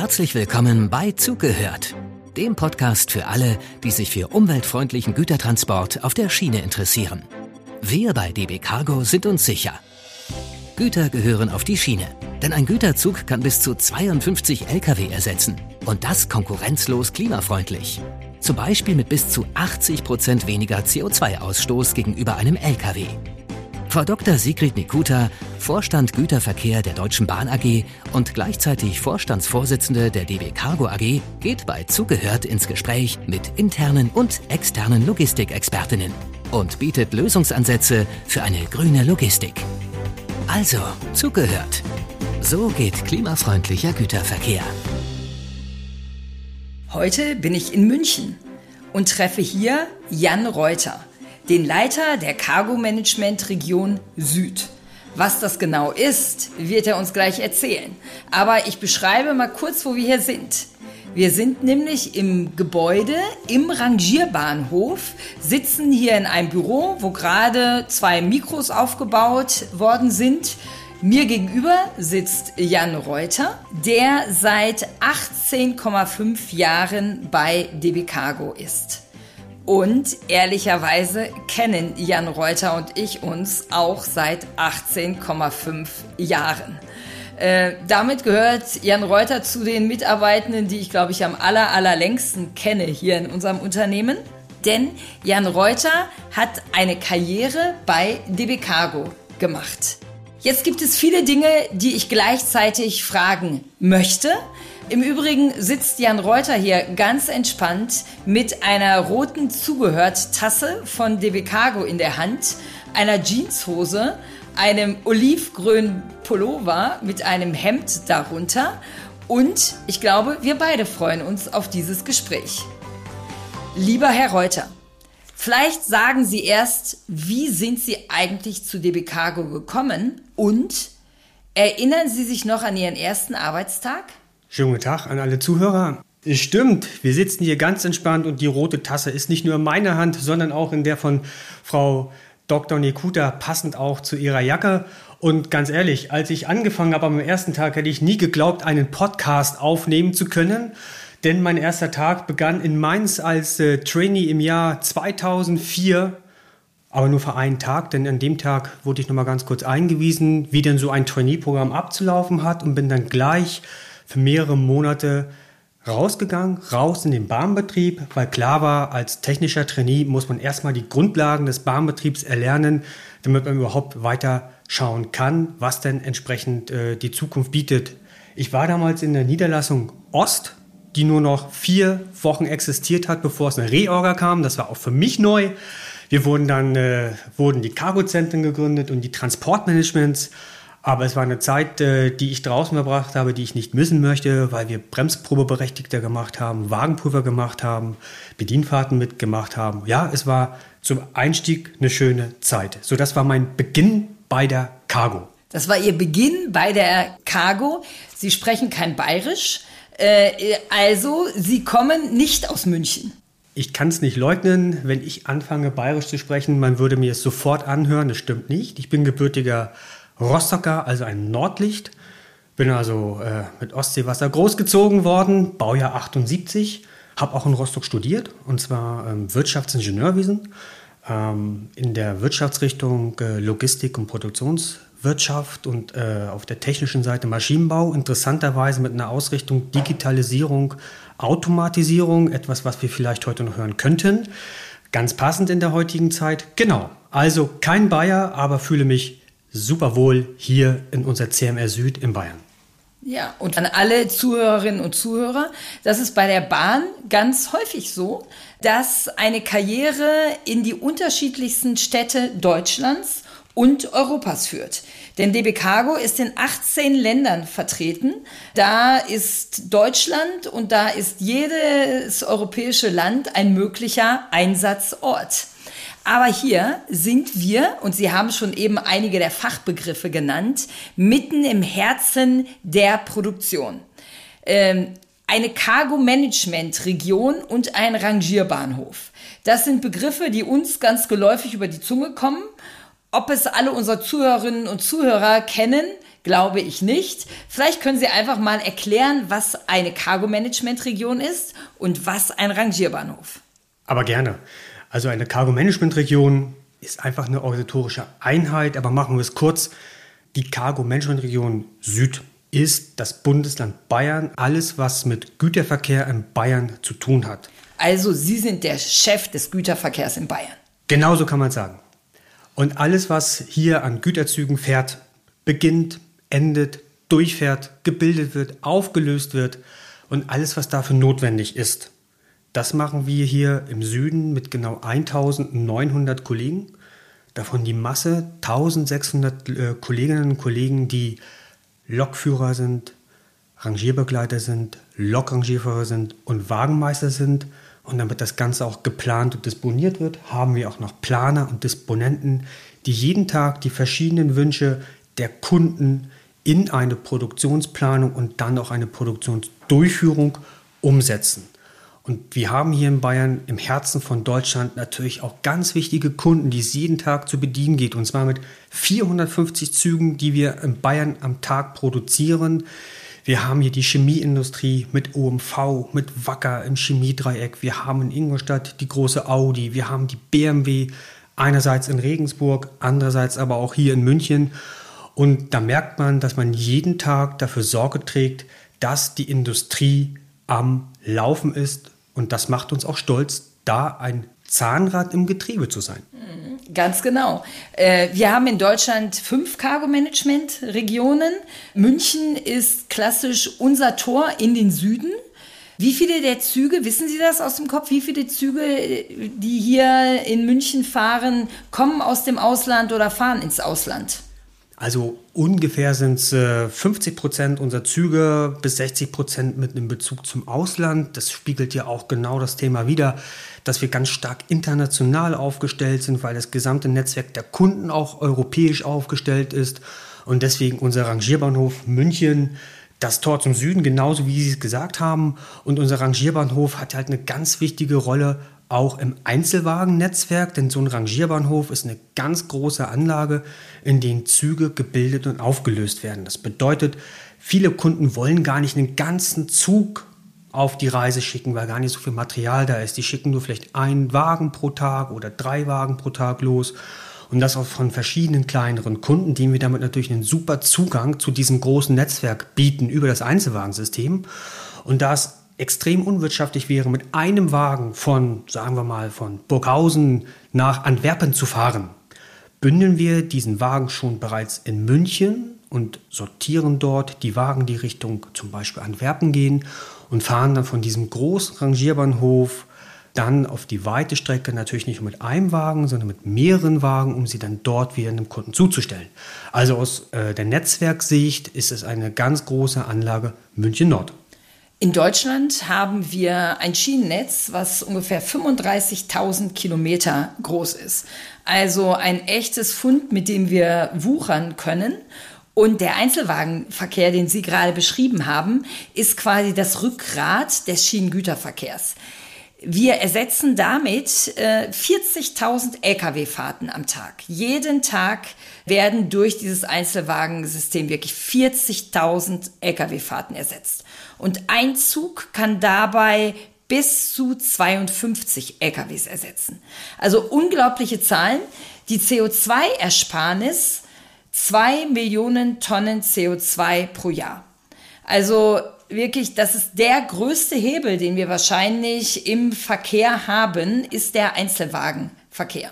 Herzlich willkommen bei Zugehört, dem Podcast für alle, die sich für umweltfreundlichen Gütertransport auf der Schiene interessieren. Wir bei DB Cargo sind uns sicher. Güter gehören auf die Schiene, denn ein Güterzug kann bis zu 52 Lkw ersetzen und das konkurrenzlos klimafreundlich. Zum Beispiel mit bis zu 80 Prozent weniger CO2-Ausstoß gegenüber einem Lkw. Frau Dr. Sigrid Nikuta, Vorstand Güterverkehr der Deutschen Bahn AG und gleichzeitig Vorstandsvorsitzende der DB Cargo AG, geht bei Zugehört ins Gespräch mit internen und externen Logistikexpertinnen und bietet Lösungsansätze für eine grüne Logistik. Also, zugehört. So geht klimafreundlicher Güterverkehr. Heute bin ich in München und treffe hier Jan Reuter den Leiter der Cargo Management Region Süd. Was das genau ist, wird er uns gleich erzählen. Aber ich beschreibe mal kurz, wo wir hier sind. Wir sind nämlich im Gebäude im Rangierbahnhof, sitzen hier in einem Büro, wo gerade zwei Mikros aufgebaut worden sind. Mir gegenüber sitzt Jan Reuter, der seit 18,5 Jahren bei DB Cargo ist. Und ehrlicherweise kennen Jan Reuter und ich uns auch seit 18,5 Jahren. Äh, damit gehört Jan Reuter zu den Mitarbeitenden, die ich glaube ich am aller, allerlängsten kenne hier in unserem Unternehmen. Denn Jan Reuter hat eine Karriere bei DB Cargo gemacht. Jetzt gibt es viele Dinge, die ich gleichzeitig fragen möchte. Im Übrigen sitzt Jan Reuter hier ganz entspannt mit einer roten Zugehört-Tasse von DB Cargo in der Hand, einer Jeanshose, einem olivgrünen Pullover mit einem Hemd darunter und ich glaube, wir beide freuen uns auf dieses Gespräch. Lieber Herr Reuter, vielleicht sagen Sie erst, wie sind Sie eigentlich zu DB Cargo gekommen und erinnern Sie sich noch an Ihren ersten Arbeitstag? Schönen guten Tag an alle Zuhörer. Es stimmt, wir sitzen hier ganz entspannt und die rote Tasse ist nicht nur in meiner Hand, sondern auch in der von Frau Dr. Nekuta, passend auch zu ihrer Jacke. Und ganz ehrlich, als ich angefangen habe am ersten Tag, hätte ich nie geglaubt, einen Podcast aufnehmen zu können. Denn mein erster Tag begann in Mainz als äh, Trainee im Jahr 2004 aber nur für einen Tag, denn an dem Tag wurde ich nochmal ganz kurz eingewiesen, wie denn so ein Trainee-Programm abzulaufen hat und bin dann gleich für mehrere Monate rausgegangen, raus in den Bahnbetrieb, weil klar war, als technischer Trainee muss man erstmal die Grundlagen des Bahnbetriebs erlernen, damit man überhaupt weiter schauen kann, was denn entsprechend äh, die Zukunft bietet. Ich war damals in der Niederlassung Ost, die nur noch vier Wochen existiert hat, bevor es eine Reorga kam. Das war auch für mich neu. Wir wurden dann, äh, wurden die Cargozentren gegründet und die Transportmanagements. Aber es war eine Zeit, äh, die ich draußen verbracht habe, die ich nicht missen möchte, weil wir Bremsprobeberechtigter gemacht haben, Wagenprüfer gemacht haben, Bedienfahrten mitgemacht haben. Ja, es war zum Einstieg eine schöne Zeit. So, das war mein Beginn bei der Cargo. Das war Ihr Beginn bei der Cargo. Sie sprechen kein Bayerisch. Äh, also, Sie kommen nicht aus München. Ich kann es nicht leugnen, wenn ich anfange, bayerisch zu sprechen, man würde mir es sofort anhören. Das stimmt nicht. Ich bin gebürtiger Rostocker, also ein Nordlicht. Bin also äh, mit Ostseewasser großgezogen worden, Baujahr 78. Habe auch in Rostock studiert, und zwar ähm, Wirtschaftsingenieurwesen ähm, in der Wirtschaftsrichtung äh, Logistik und Produktionswirtschaft und äh, auf der technischen Seite Maschinenbau. Interessanterweise mit einer Ausrichtung Digitalisierung, Automatisierung, etwas, was wir vielleicht heute noch hören könnten. Ganz passend in der heutigen Zeit. Genau. Also kein Bayer, aber fühle mich super wohl hier in unser CMR Süd in Bayern. Ja, und an alle Zuhörerinnen und Zuhörer, das ist bei der Bahn ganz häufig so, dass eine Karriere in die unterschiedlichsten Städte Deutschlands und Europas führt. Denn DB Cargo ist in 18 Ländern vertreten. Da ist Deutschland und da ist jedes europäische Land ein möglicher Einsatzort. Aber hier sind wir, und Sie haben schon eben einige der Fachbegriffe genannt, mitten im Herzen der Produktion. Ähm, eine Cargo-Management-Region und ein Rangierbahnhof. Das sind Begriffe, die uns ganz geläufig über die Zunge kommen. Ob es alle unsere Zuhörerinnen und Zuhörer kennen, glaube ich nicht. Vielleicht können Sie einfach mal erklären, was eine Cargo-Management-Region ist und was ein Rangierbahnhof. Aber gerne. Also eine Cargo-Management-Region ist einfach eine organisatorische Einheit, aber machen wir es kurz. Die Cargo-Management-Region Süd ist das Bundesland Bayern, alles was mit Güterverkehr in Bayern zu tun hat. Also Sie sind der Chef des Güterverkehrs in Bayern. Genauso kann man sagen. Und alles, was hier an Güterzügen fährt, beginnt, endet, durchfährt, gebildet wird, aufgelöst wird und alles, was dafür notwendig ist. Das machen wir hier im Süden mit genau 1900 Kollegen. Davon die Masse 1600 äh, Kolleginnen und Kollegen, die Lokführer sind, Rangierbegleiter sind, Lokrangierfahrer sind und Wagenmeister sind. Und damit das Ganze auch geplant und disponiert wird, haben wir auch noch Planer und Disponenten, die jeden Tag die verschiedenen Wünsche der Kunden in eine Produktionsplanung und dann auch eine Produktionsdurchführung umsetzen. Und wir haben hier in Bayern im Herzen von Deutschland natürlich auch ganz wichtige Kunden, die es jeden Tag zu bedienen geht. Und zwar mit 450 Zügen, die wir in Bayern am Tag produzieren. Wir haben hier die Chemieindustrie mit OMV, mit Wacker im Chemiedreieck. Wir haben in Ingolstadt die große Audi. Wir haben die BMW einerseits in Regensburg, andererseits aber auch hier in München. Und da merkt man, dass man jeden Tag dafür Sorge trägt, dass die Industrie am Laufen ist. Und das macht uns auch stolz, da ein Zahnrad im Getriebe zu sein. Mhm, ganz genau. Äh, wir haben in Deutschland fünf Cargo-Management-Regionen. München ist klassisch unser Tor in den Süden. Wie viele der Züge, wissen Sie das aus dem Kopf, wie viele Züge, die hier in München fahren, kommen aus dem Ausland oder fahren ins Ausland? Also ungefähr sind es äh, 50 Prozent unserer Züge bis 60 Prozent mit einem Bezug zum Ausland. Das spiegelt ja auch genau das Thema wider, dass wir ganz stark international aufgestellt sind, weil das gesamte Netzwerk der Kunden auch europäisch aufgestellt ist. Und deswegen unser Rangierbahnhof München, das Tor zum Süden, genauso wie Sie es gesagt haben. Und unser Rangierbahnhof hat halt eine ganz wichtige Rolle auch im Einzelwagennetzwerk, denn so ein Rangierbahnhof ist eine ganz große Anlage, in denen Züge gebildet und aufgelöst werden. Das bedeutet, viele Kunden wollen gar nicht einen ganzen Zug auf die Reise schicken, weil gar nicht so viel Material da ist. Die schicken nur vielleicht einen Wagen pro Tag oder drei Wagen pro Tag los. Und das auch von verschiedenen kleineren Kunden, denen wir damit natürlich einen super Zugang zu diesem großen Netzwerk bieten über das Einzelwagensystem. Und da es extrem unwirtschaftlich wäre, mit einem Wagen von, sagen wir mal, von Burghausen nach Antwerpen zu fahren, bündeln wir diesen Wagen schon bereits in München und sortieren dort die Wagen, die Richtung zum Beispiel Antwerpen gehen und fahren dann von diesem großen Rangierbahnhof dann auf die weite Strecke natürlich nicht nur mit einem Wagen, sondern mit mehreren Wagen, um sie dann dort wieder einem Kunden zuzustellen. Also aus äh, der Netzwerksicht ist es eine ganz große Anlage München Nord. In Deutschland haben wir ein Schienennetz, was ungefähr 35.000 Kilometer groß ist. Also ein echtes Fund, mit dem wir wuchern können. Und der Einzelwagenverkehr, den Sie gerade beschrieben haben, ist quasi das Rückgrat des Schienengüterverkehrs. Wir ersetzen damit äh, 40.000 Lkw-Fahrten am Tag. Jeden Tag werden durch dieses Einzelwagensystem wirklich 40.000 Lkw-Fahrten ersetzt. Und ein Zug kann dabei bis zu 52 LKWs ersetzen. Also unglaubliche Zahlen. Die CO2-Ersparnis 2 Millionen Tonnen CO2 pro Jahr. Also wirklich, das ist der größte Hebel, den wir wahrscheinlich im Verkehr haben, ist der Einzelwagenverkehr.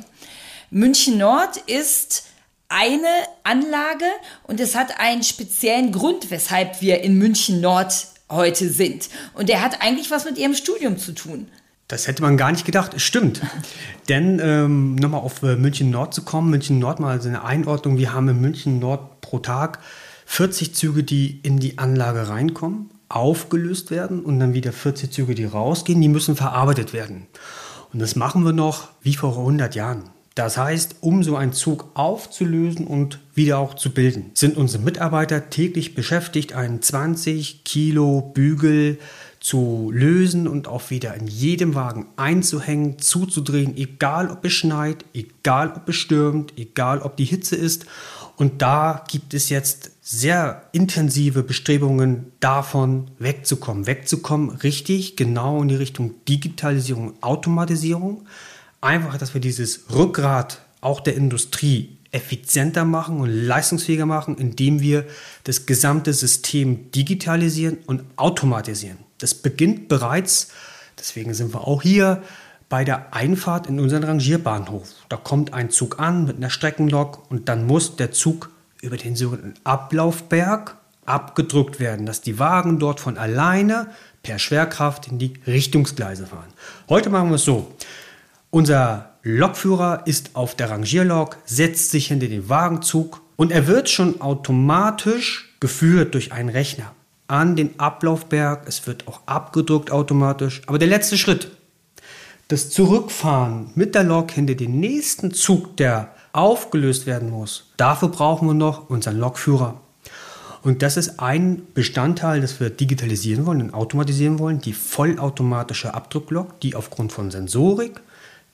München Nord ist eine Anlage und es hat einen speziellen Grund, weshalb wir in München Nord heute sind. Und der hat eigentlich was mit ihrem Studium zu tun. Das hätte man gar nicht gedacht. Stimmt. Denn ähm, nochmal auf äh, München Nord zu kommen, München Nord mal so eine Einordnung. Wir haben in München Nord pro Tag 40 Züge, die in die Anlage reinkommen, aufgelöst werden und dann wieder 40 Züge, die rausgehen, die müssen verarbeitet werden. Und das machen wir noch wie vor 100 Jahren. Das heißt, um so einen Zug aufzulösen und wieder auch zu bilden, sind unsere Mitarbeiter täglich beschäftigt, einen 20 Kilo Bügel zu lösen und auch wieder in jedem Wagen einzuhängen, zuzudrehen, egal ob es schneit, egal ob es stürmt, egal ob die Hitze ist. Und da gibt es jetzt sehr intensive Bestrebungen davon wegzukommen. Wegzukommen richtig genau in die Richtung Digitalisierung, Automatisierung. Einfach, dass wir dieses Rückgrat auch der Industrie effizienter machen und leistungsfähiger machen, indem wir das gesamte System digitalisieren und automatisieren. Das beginnt bereits, deswegen sind wir auch hier, bei der Einfahrt in unseren Rangierbahnhof. Da kommt ein Zug an mit einer Streckenlok und dann muss der Zug über den sogenannten Ablaufberg abgedrückt werden, dass die Wagen dort von alleine per Schwerkraft in die Richtungsgleise fahren. Heute machen wir es so. Unser Lokführer ist auf der Rangierlok, setzt sich hinter den Wagenzug und er wird schon automatisch geführt durch einen Rechner an den Ablaufberg. Es wird auch abgedruckt automatisch. Aber der letzte Schritt, das Zurückfahren mit der Lok hinter den nächsten Zug, der aufgelöst werden muss, dafür brauchen wir noch unseren Lokführer. Und das ist ein Bestandteil, das wir digitalisieren wollen und automatisieren wollen, die vollautomatische Abdrucklok, die aufgrund von Sensorik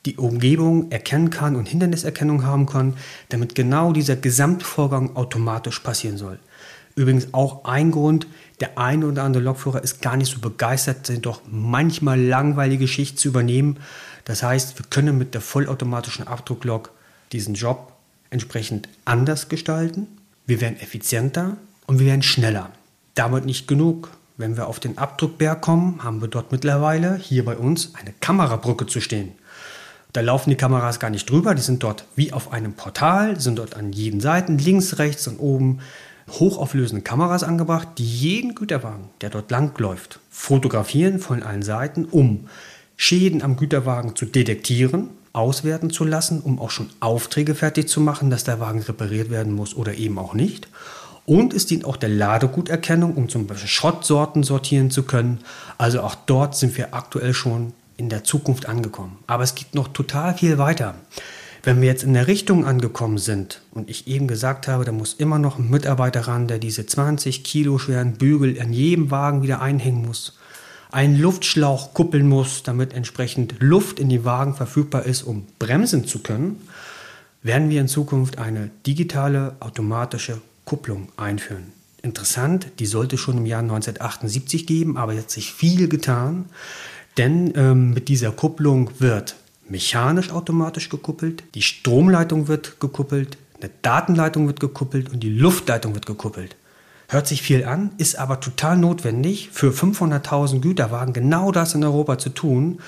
die Umgebung erkennen kann und Hinderniserkennung haben kann, damit genau dieser Gesamtvorgang automatisch passieren soll. Übrigens auch ein Grund, der eine oder andere Lokführer ist gar nicht so begeistert, sind doch manchmal langweilige Schicht zu übernehmen. Das heißt, wir können mit der vollautomatischen Abdrucklok diesen Job entsprechend anders gestalten. Wir werden effizienter und wir werden schneller. Damit nicht genug. Wenn wir auf den Abdruckberg kommen, haben wir dort mittlerweile hier bei uns eine Kamerabrücke zu stehen. Da laufen die Kameras gar nicht drüber, die sind dort wie auf einem Portal, sind dort an jeden Seiten, links, rechts und oben hochauflösende Kameras angebracht, die jeden Güterwagen, der dort langläuft, fotografieren von allen Seiten, um Schäden am Güterwagen zu detektieren, auswerten zu lassen, um auch schon Aufträge fertig zu machen, dass der Wagen repariert werden muss oder eben auch nicht. Und es dient auch der Ladeguterkennung, um zum Beispiel Schrottsorten sortieren zu können. Also auch dort sind wir aktuell schon in der Zukunft angekommen. Aber es geht noch total viel weiter. Wenn wir jetzt in der Richtung angekommen sind und ich eben gesagt habe, da muss immer noch ein Mitarbeiter ran, der diese 20 Kilo schweren Bügel an jedem Wagen wieder einhängen muss, einen Luftschlauch kuppeln muss, damit entsprechend Luft in die Wagen verfügbar ist, um bremsen zu können, werden wir in Zukunft eine digitale automatische Kupplung einführen. Interessant, die sollte schon im Jahr 1978 geben, aber jetzt sich viel getan. Denn ähm, mit dieser Kupplung wird mechanisch automatisch gekuppelt, die Stromleitung wird gekuppelt, eine Datenleitung wird gekuppelt und die Luftleitung wird gekuppelt. Hört sich viel an, ist aber total notwendig für 500.000 Güterwagen genau das in Europa zu tun,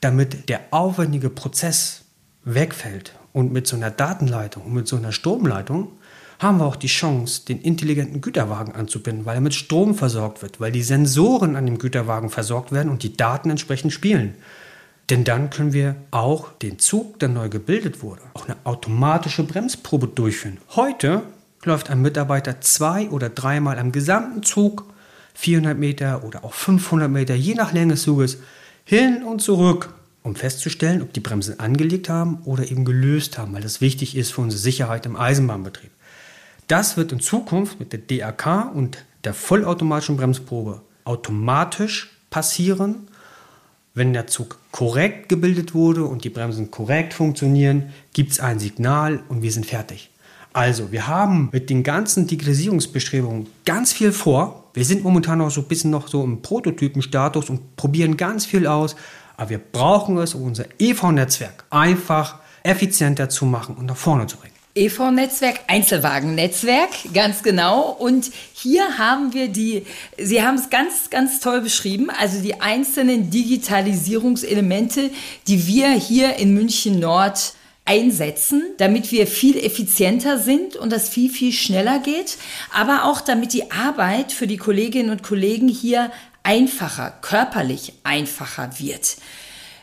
damit der aufwendige Prozess wegfällt. Und mit so einer Datenleitung und mit so einer Stromleitung haben wir auch die Chance, den intelligenten Güterwagen anzubinden, weil er mit Strom versorgt wird, weil die Sensoren an dem Güterwagen versorgt werden und die Daten entsprechend spielen. Denn dann können wir auch den Zug, der neu gebildet wurde, auch eine automatische Bremsprobe durchführen. Heute läuft ein Mitarbeiter zwei oder dreimal am gesamten Zug, 400 Meter oder auch 500 Meter, je nach Länge des Zuges, hin und zurück, um festzustellen, ob die Bremsen angelegt haben oder eben gelöst haben, weil das wichtig ist für unsere Sicherheit im Eisenbahnbetrieb. Das wird in Zukunft mit der DAK und der vollautomatischen Bremsprobe automatisch passieren, wenn der Zug korrekt gebildet wurde und die Bremsen korrekt funktionieren, gibt es ein Signal und wir sind fertig. Also, wir haben mit den ganzen Digitalisierungsbestrebungen ganz viel vor. Wir sind momentan noch so ein bisschen noch so im Prototypenstatus und probieren ganz viel aus. Aber wir brauchen es, um unser EV-Netzwerk einfach effizienter zu machen und nach vorne zu bringen. EV-Netzwerk, Einzelwagennetzwerk, ganz genau. Und hier haben wir die, Sie haben es ganz, ganz toll beschrieben, also die einzelnen Digitalisierungselemente, die wir hier in München Nord einsetzen, damit wir viel effizienter sind und das viel, viel schneller geht, aber auch damit die Arbeit für die Kolleginnen und Kollegen hier einfacher, körperlich einfacher wird.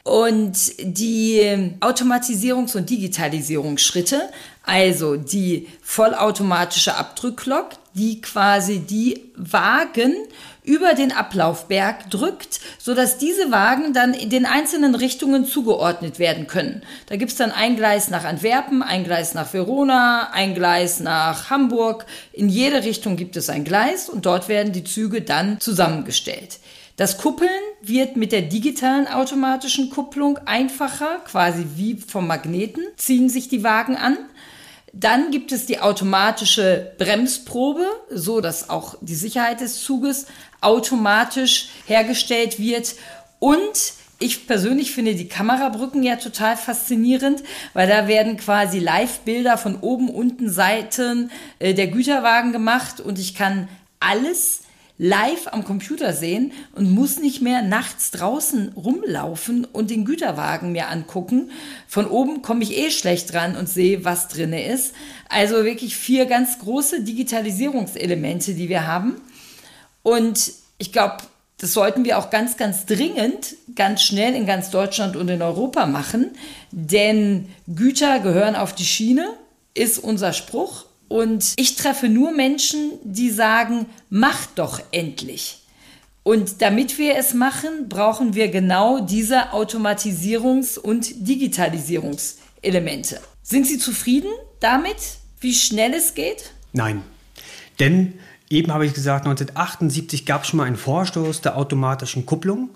Und die Automatisierungs- und Digitalisierungsschritte, also die vollautomatische Abdrücklok, die quasi die Wagen über den Ablaufberg drückt, sodass diese Wagen dann in den einzelnen Richtungen zugeordnet werden können. Da gibt's dann ein Gleis nach Antwerpen, ein Gleis nach Verona, ein Gleis nach Hamburg. In jede Richtung gibt es ein Gleis und dort werden die Züge dann zusammengestellt. Das Kuppeln wird mit der digitalen automatischen Kupplung einfacher, quasi wie vom Magneten ziehen sich die Wagen an. Dann gibt es die automatische Bremsprobe, so dass auch die Sicherheit des Zuges automatisch hergestellt wird. Und ich persönlich finde die Kamerabrücken ja total faszinierend, weil da werden quasi Live-Bilder von oben, unten, Seiten äh, der Güterwagen gemacht und ich kann alles live am Computer sehen und muss nicht mehr nachts draußen rumlaufen und den Güterwagen mir angucken. Von oben komme ich eh schlecht ran und sehe, was drinne ist. Also wirklich vier ganz große Digitalisierungselemente, die wir haben. Und ich glaube, das sollten wir auch ganz, ganz dringend, ganz schnell in ganz Deutschland und in Europa machen, denn Güter gehören auf die Schiene, ist unser Spruch. Und ich treffe nur Menschen, die sagen, mach doch endlich. Und damit wir es machen, brauchen wir genau diese Automatisierungs- und Digitalisierungselemente. Sind Sie zufrieden damit, wie schnell es geht? Nein. Denn eben habe ich gesagt, 1978 gab es schon mal einen Vorstoß der automatischen Kupplung.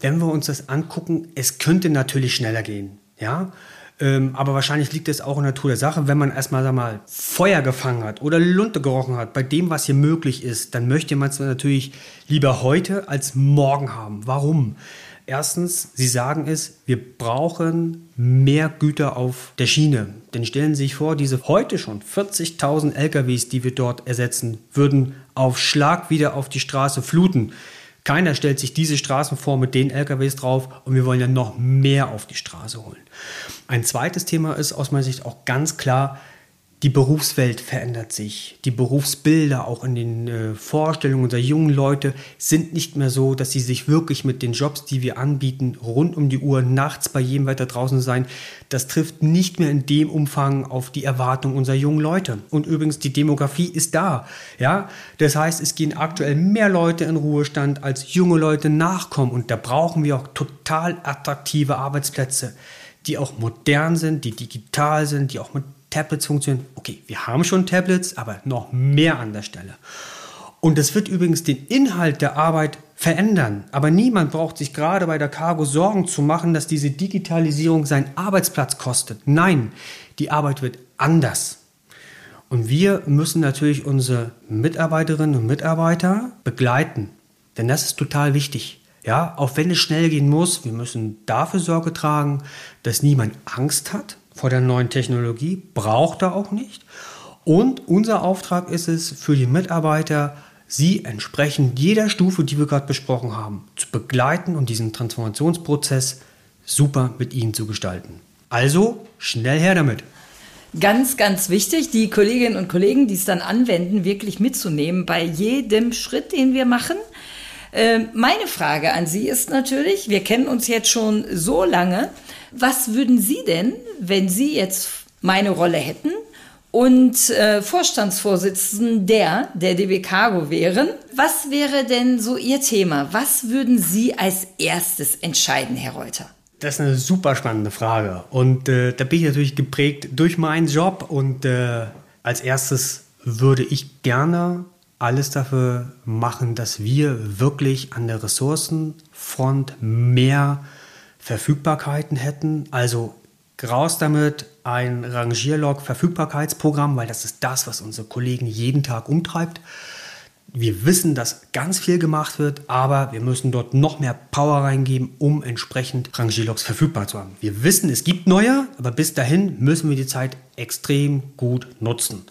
Wenn wir uns das angucken, es könnte natürlich schneller gehen. Ja, ähm, aber wahrscheinlich liegt es auch in der Natur der Sache, wenn man erstmal sag mal, Feuer gefangen hat oder Lunte gerochen hat bei dem, was hier möglich ist, dann möchte man es natürlich lieber heute als morgen haben. Warum? Erstens, Sie sagen es, wir brauchen mehr Güter auf der Schiene. Denn stellen Sie sich vor, diese heute schon 40.000 LKWs, die wir dort ersetzen, würden auf Schlag wieder auf die Straße fluten. Keiner stellt sich diese Straßen vor mit den LKWs drauf und wir wollen ja noch mehr auf die Straße holen. Ein zweites Thema ist aus meiner Sicht auch ganz klar, die Berufswelt verändert sich. Die Berufsbilder auch in den äh, Vorstellungen unserer jungen Leute sind nicht mehr so, dass sie sich wirklich mit den Jobs, die wir anbieten, rund um die Uhr nachts bei jedem Wetter draußen sein. Das trifft nicht mehr in dem Umfang auf die Erwartungen unserer jungen Leute. Und übrigens, die Demografie ist da. Ja, das heißt, es gehen aktuell mehr Leute in Ruhestand, als junge Leute nachkommen. Und da brauchen wir auch total attraktive Arbeitsplätze, die auch modern sind, die digital sind, die auch mit Tablets funktionieren. Okay, wir haben schon Tablets, aber noch mehr an der Stelle. Und das wird übrigens den Inhalt der Arbeit verändern. Aber niemand braucht sich gerade bei der Cargo Sorgen zu machen, dass diese Digitalisierung seinen Arbeitsplatz kostet. Nein, die Arbeit wird anders. Und wir müssen natürlich unsere Mitarbeiterinnen und Mitarbeiter begleiten. Denn das ist total wichtig. Ja, auch wenn es schnell gehen muss, wir müssen dafür Sorge tragen, dass niemand Angst hat, vor der neuen Technologie, braucht er auch nicht. Und unser Auftrag ist es für die Mitarbeiter, sie entsprechend jeder Stufe, die wir gerade besprochen haben, zu begleiten und diesen Transformationsprozess super mit ihnen zu gestalten. Also schnell her damit. Ganz, ganz wichtig, die Kolleginnen und Kollegen, die es dann anwenden, wirklich mitzunehmen bei jedem Schritt, den wir machen. Ähm, meine Frage an Sie ist natürlich, wir kennen uns jetzt schon so lange, was würden Sie denn, wenn Sie jetzt meine Rolle hätten und äh, Vorstandsvorsitzenden der, der DB Cargo wären, was wäre denn so Ihr Thema? Was würden Sie als erstes entscheiden, Herr Reuter? Das ist eine super spannende Frage. Und äh, da bin ich natürlich geprägt durch meinen Job. Und äh, als erstes würde ich gerne alles dafür machen, dass wir wirklich an der Ressourcenfront mehr Verfügbarkeiten hätten. Also raus damit ein Rangierlog-Verfügbarkeitsprogramm, weil das ist das, was unsere Kollegen jeden Tag umtreibt. Wir wissen, dass ganz viel gemacht wird, aber wir müssen dort noch mehr Power reingeben, um entsprechend Rangierlogs verfügbar zu haben. Wir wissen, es gibt neue, aber bis dahin müssen wir die Zeit extrem gut nutzen.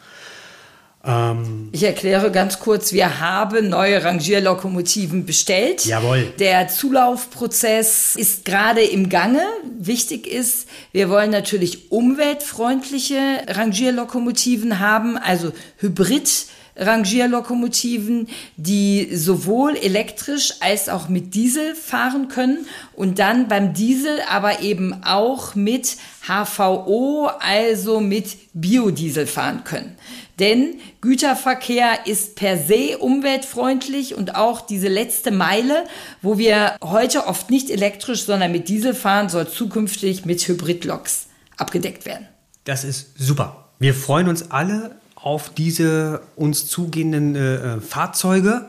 Ähm, ich erkläre ganz kurz, wir haben neue Rangierlokomotiven bestellt. Jawohl. Der Zulaufprozess ist gerade im Gange. Wichtig ist, wir wollen natürlich umweltfreundliche Rangierlokomotiven haben, also Hybrid. Rangierlokomotiven, die sowohl elektrisch als auch mit Diesel fahren können und dann beim Diesel aber eben auch mit HVO, also mit Biodiesel fahren können. Denn Güterverkehr ist per se umweltfreundlich und auch diese letzte Meile, wo wir heute oft nicht elektrisch, sondern mit Diesel fahren, soll zukünftig mit Hybridloks abgedeckt werden. Das ist super. Wir freuen uns alle auf diese uns zugehenden äh, äh Fahrzeuge.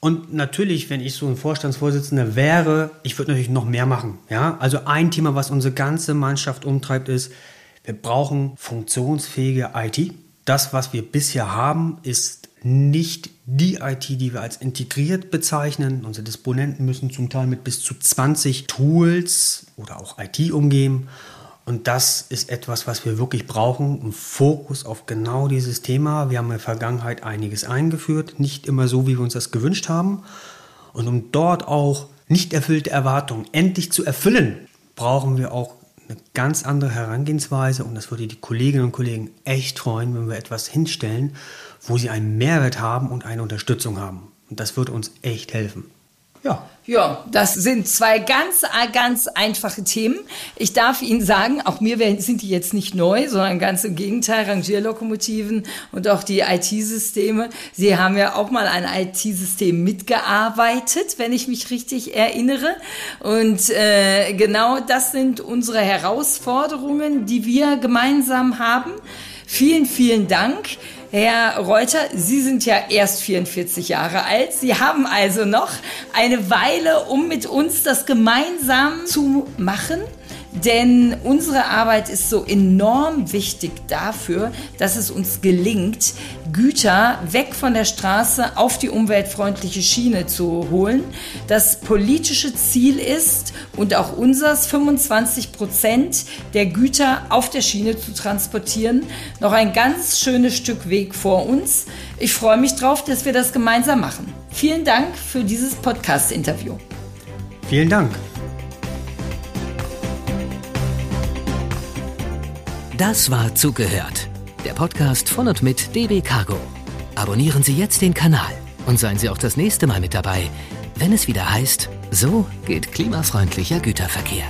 Und natürlich, wenn ich so ein Vorstandsvorsitzender wäre, ich würde natürlich noch mehr machen. Ja? Also ein Thema, was unsere ganze Mannschaft umtreibt, ist, wir brauchen funktionsfähige IT. Das, was wir bisher haben, ist nicht die IT, die wir als integriert bezeichnen. Unsere Disponenten müssen zum Teil mit bis zu 20 Tools oder auch IT umgehen. Und das ist etwas, was wir wirklich brauchen, einen Fokus auf genau dieses Thema. Wir haben in der Vergangenheit einiges eingeführt, nicht immer so, wie wir uns das gewünscht haben. Und um dort auch nicht erfüllte Erwartungen endlich zu erfüllen, brauchen wir auch eine ganz andere Herangehensweise. Und das würde die Kolleginnen und Kollegen echt freuen, wenn wir etwas hinstellen, wo sie einen Mehrwert haben und eine Unterstützung haben. Und das würde uns echt helfen. Ja. Ja, das sind zwei ganz, ganz einfache Themen. Ich darf Ihnen sagen, auch mir sind die jetzt nicht neu, sondern ganz im Gegenteil, Rangierlokomotiven und auch die IT-Systeme. Sie haben ja auch mal ein IT-System mitgearbeitet, wenn ich mich richtig erinnere. Und äh, genau das sind unsere Herausforderungen, die wir gemeinsam haben. Vielen, vielen Dank. Herr Reuter, Sie sind ja erst 44 Jahre alt. Sie haben also noch eine Weile, um mit uns das gemeinsam zu machen. Denn unsere Arbeit ist so enorm wichtig dafür, dass es uns gelingt, Güter weg von der Straße auf die umweltfreundliche Schiene zu holen. Das politische Ziel ist und auch unseres 25 Prozent der Güter auf der Schiene zu transportieren. Noch ein ganz schönes Stück Weg vor uns. Ich freue mich drauf, dass wir das gemeinsam machen. Vielen Dank für dieses Podcast-Interview. Vielen Dank. Das war Zugehört. Der Podcast von und mit DB Cargo. Abonnieren Sie jetzt den Kanal und seien Sie auch das nächste Mal mit dabei, wenn es wieder heißt, so geht klimafreundlicher Güterverkehr.